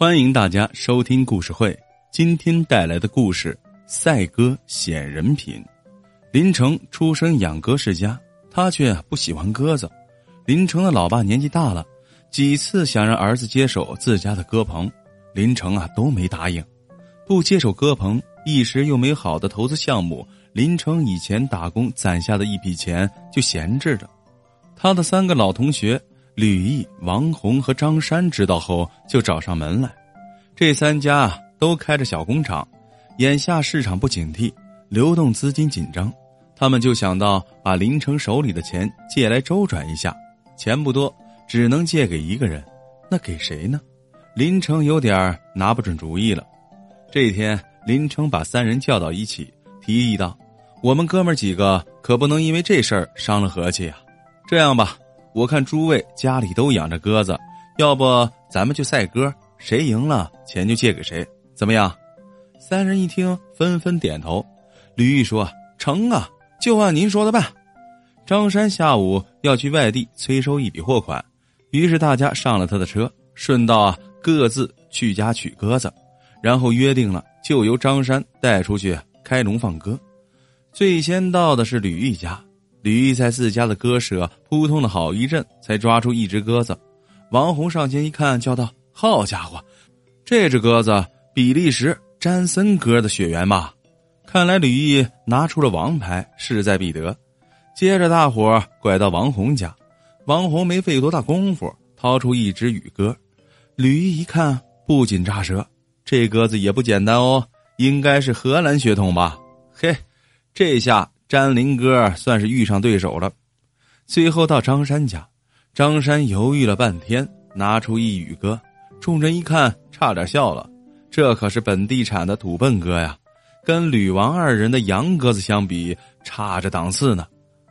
欢迎大家收听故事会。今天带来的故事《赛鸽显人品》。林成出生养鸽世家，他却不喜欢鸽子。林成的老爸年纪大了，几次想让儿子接手自家的鸽棚，林成啊都没答应。不接手鸽棚，一时又没好的投资项目，林成以前打工攒下的一笔钱就闲置着。他的三个老同学。吕毅、王红和张山知道后，就找上门来。这三家都开着小工厂，眼下市场不景气，流动资金紧张，他们就想到把林城手里的钱借来周转一下。钱不多，只能借给一个人，那给谁呢？林城有点拿不准主意了。这一天，林城把三人叫到一起，提议道：“我们哥们几个可不能因为这事儿伤了和气啊。这样吧。”我看诸位家里都养着鸽子，要不咱们就赛鸽，谁赢了钱就借给谁，怎么样？三人一听，纷纷点头。吕玉说：“成啊，就按您说的办。”张山下午要去外地催收一笔货款，于是大家上了他的车，顺道啊各自去家取鸽子，然后约定了就由张山带出去开笼放鸽。最先到的是吕玉家。吕毅在自家的鸽舍扑通了好一阵，才抓出一只鸽子。王红上前一看，叫道：“好家伙，这只鸽子比利时詹森鸽的血缘吧？看来吕毅拿出了王牌，势在必得。”接着，大伙拐到王红家，王红没费多大功夫，掏出一只羽鸽。吕毅一看，不禁咂舌：“这鸽子也不简单哦，应该是荷兰血统吧？”嘿，这下。詹林哥算是遇上对手了。最后到张山家，张山犹豫了半天，拿出一羽鸽，众人一看，差点笑了。这可是本地产的土笨鸽呀，跟吕王二人的洋鸽子相比，差着档次呢。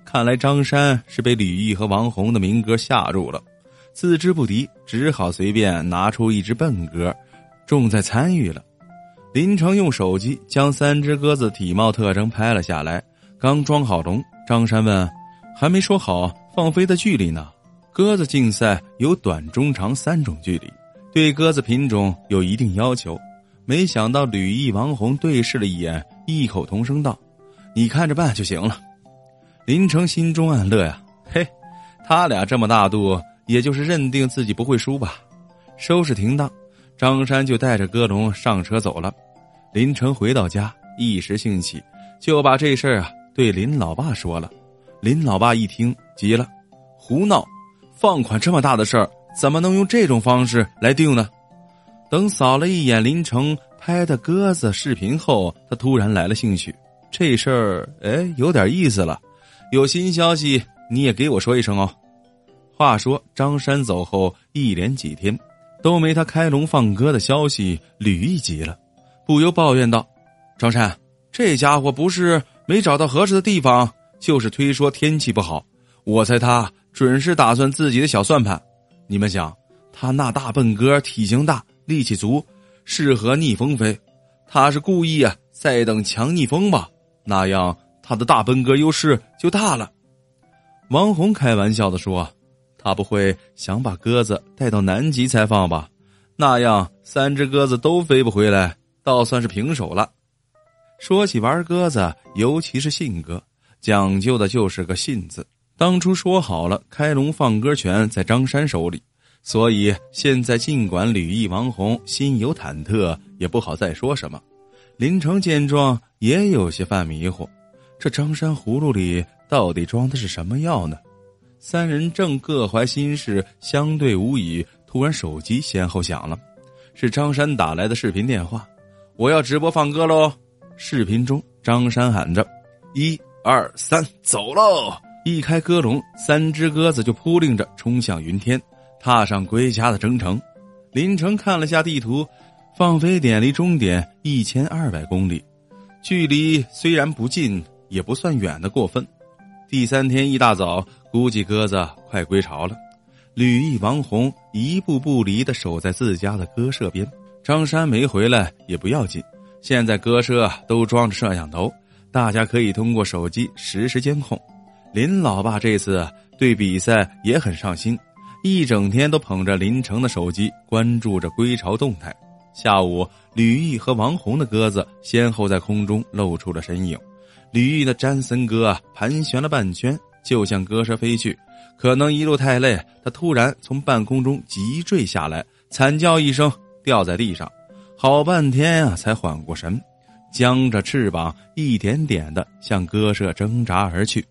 看来张山是被吕毅和王红的民歌吓住了，自知不敌，只好随便拿出一只笨鸽，重在参与了。林成用手机将三只鸽子体貌特征拍了下来。刚装好笼，张山问：“还没说好放飞的距离呢？”鸽子竞赛有短、中、长三种距离，对鸽子品种有一定要求。没想到吕毅、王红对视了一眼，异口同声道：“你看着办就行了。”林成心中暗乐呀，嘿，他俩这么大度，也就是认定自己不会输吧。收拾停当，张山就带着鸽笼上车走了。林成回到家，一时兴起，就把这事儿啊。对林老爸说了，林老爸一听急了，胡闹！放款这么大的事儿，怎么能用这种方式来定呢？等扫了一眼林城拍的鸽子视频后，他突然来了兴趣。这事儿哎，有点意思了。有新消息你也给我说一声哦。话说张山走后一连几天都没他开笼放鸽的消息，吕毅急了，不由抱怨道：“张山，这家伙不是……”没找到合适的地方，就是推说天气不好。我猜他准是打算自己的小算盘。你们想，他那大笨鸽体型大，力气足，适合逆风飞。他是故意啊，在等强逆风吧，那样他的大笨鸽优势就大了。王红开玩笑的说：“他不会想把鸽子带到南极才放吧？那样三只鸽子都飞不回来，倒算是平手了。”说起玩鸽子，尤其是信鸽，讲究的就是个“信”字。当初说好了，开笼放鸽权在张山手里，所以现在尽管吕毅、王红心有忐忑，也不好再说什么。林成见状也有些犯迷糊，这张山葫芦里到底装的是什么药呢？三人正各怀心事，相对无语，突然手机先后响了，是张山打来的视频电话：“我要直播放鸽喽！”视频中，张山喊着：“一二三，走喽！”一开鸽笼，三只鸽子就扑棱着冲向云天，踏上归家的征程。林城看了下地图，放飞点离终点一千二百公里，距离虽然不近，也不算远的过分。第三天一大早，估计鸽子快归巢了。吕毅、王红一步不离的守在自家的鸽舍边，张山没回来也不要紧。现在鸽舍都装着摄像头，大家可以通过手机实时监控。林老爸这次对比赛也很上心，一整天都捧着林成的手机，关注着归巢动态。下午，吕毅和王红的鸽子先后在空中露出了身影。吕毅的詹森鸽盘旋了半圈，就向鸽舍飞去。可能一路太累，他突然从半空中急坠下来，惨叫一声，掉在地上。好半天啊，才缓过神，僵着翅膀，一点点的向鸽舍挣扎而去。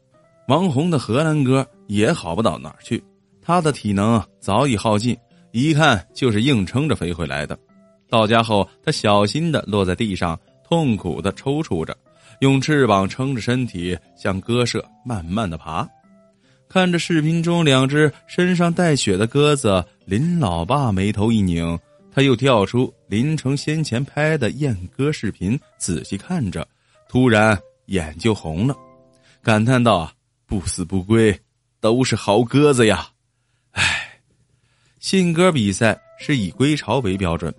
王红的荷兰鸽也好不到哪儿去，他的体能早已耗尽，一看就是硬撑着飞回来的。到家后，他小心的落在地上，痛苦的抽搐着，用翅膀撑着身体向鸽舍慢慢的爬。看着视频中两只身上带血的鸽子，林老爸眉头一拧，他又跳出林城先前拍的燕鸽视频，仔细看着，突然眼就红了，感叹道：“不死不归，都是好鸽子呀！”唉，信鸽比赛是以归巢为标准。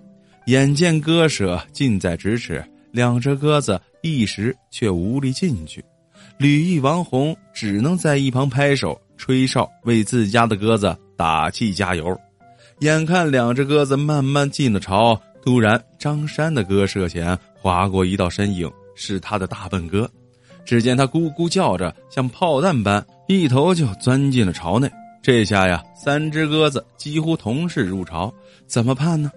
眼见鸽舍近在咫尺，两只鸽子一时却无力进去。吕毅、王红只能在一旁拍手吹哨，为自家的鸽子打气加油。眼看两只鸽子慢慢进了巢，突然张山的鸽舍前划过一道身影，是他的大笨鸽。只见他咕咕叫着，像炮弹般一头就钻进了巢内。这下呀，三只鸽子几乎同时入巢，怎么办呢？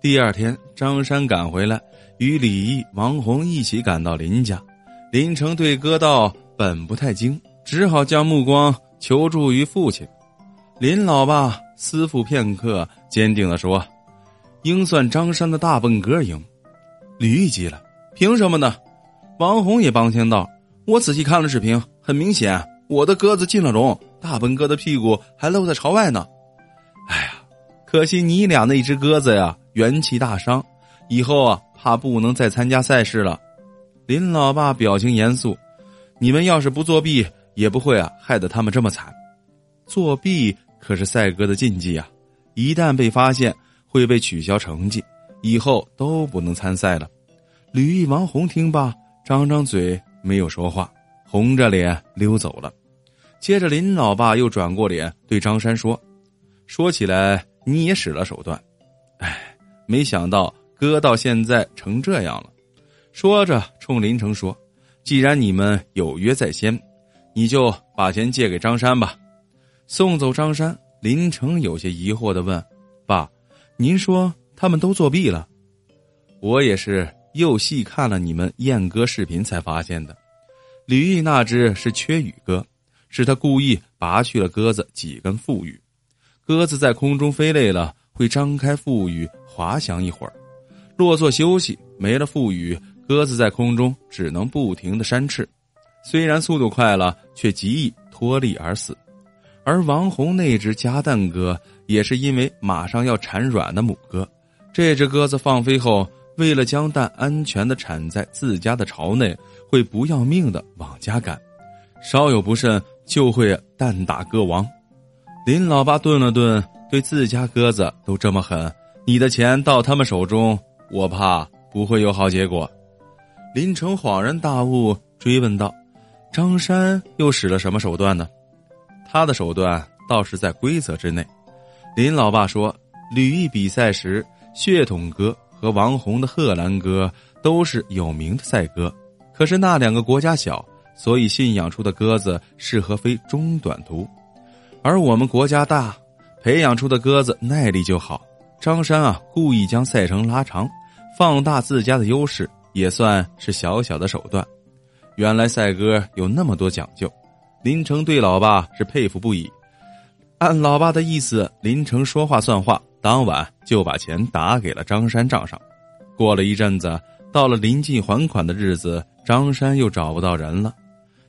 第二天，张山赶回来，与李毅、王红一起赶到林家。林成对鸽道本不太精，只好将目光求助于父亲。林老爸思忖片刻，坚定地说：“应算张山的大笨哥赢。”李毅急了：“凭什么呢？”王红也帮腔道：“我仔细看了视频，很明显，我的鸽子进了笼，大笨哥的屁股还露在朝外呢。”哎呀，可惜你俩那只鸽子呀！元气大伤，以后啊，怕不能再参加赛事了。林老爸表情严肃：“你们要是不作弊，也不会啊，害得他们这么惨。作弊可是赛鸽的禁忌啊，一旦被发现，会被取消成绩，以后都不能参赛了。”吕毅、王红听罢，张张嘴，没有说话，红着脸溜走了。接着，林老爸又转过脸对张山说：“说起来，你也使了手段。”哎没想到哥到现在成这样了，说着冲林城说：“既然你们有约在先，你就把钱借给张山吧。”送走张山，林成有些疑惑的问：“爸，您说他们都作弊了？”我也是又细看了你们燕鸽视频才发现的。吕毅那只是缺羽鸽，是他故意拔去了鸽子几根腹羽，鸽子在空中飞累了会张开腹羽。滑翔一会儿，落座休息，没了腹羽，鸽子在空中只能不停的扇翅，虽然速度快了，却极易脱力而死。而王红那只夹蛋鸽也是因为马上要产卵的母鸽，这只鸽子放飞后，为了将蛋安全的产在自家的巢内，会不要命的往家赶，稍有不慎就会蛋打鸽亡。林老八顿了顿，对自家鸽子都这么狠。你的钱到他们手中，我怕不会有好结果。林城恍然大悟，追问道：“张山又使了什么手段呢？”他的手段倒是在规则之内。林老爸说：“吕毅比赛时，血统哥和王红的贺兰哥都是有名的赛鸽，可是那两个国家小，所以信养出的鸽子适合飞中短途，而我们国家大，培养出的鸽子耐力就好。”张山啊，故意将赛程拉长，放大自家的优势，也算是小小的手段。原来赛鸽有那么多讲究，林成对老爸是佩服不已。按老爸的意思，林成说话算话，当晚就把钱打给了张山账上。过了一阵子，到了临近还款的日子，张山又找不到人了。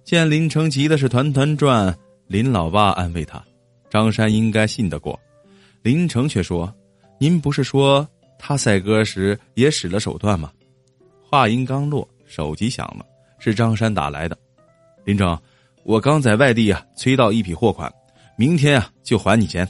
见林成急的是团团转，林老爸安慰他：“张山应该信得过。”林成却说。您不是说他赛鸽时也使了手段吗？话音刚落，手机响了，是张山打来的。林成，我刚在外地啊催到一批货款，明天啊就还你钱。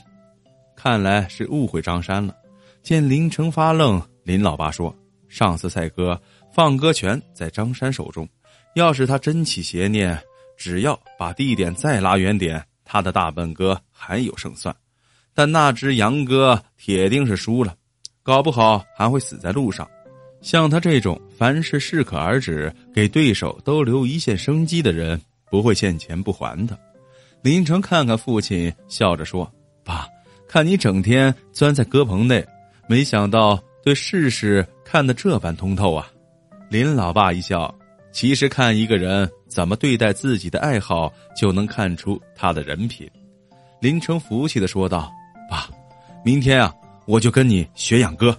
看来是误会张山了。见林成发愣，林老爸说：“上次赛鸽放鸽权在张山手中，要是他真起邪念，只要把地点再拉远点，他的大笨鸽还有胜算。但那只杨哥铁定是输了，搞不好还会死在路上。像他这种凡事适可而止，给对手都留一线生机的人，不会欠钱不还的。林成看看父亲，笑着说：“爸，看你整天钻在鸽棚内，没想到对世事看得这般通透啊。”林老爸一笑：“其实看一个人怎么对待自己的爱好，就能看出他的人品。”林成服气的说道：“爸，明天啊，我就跟你学养鸽。”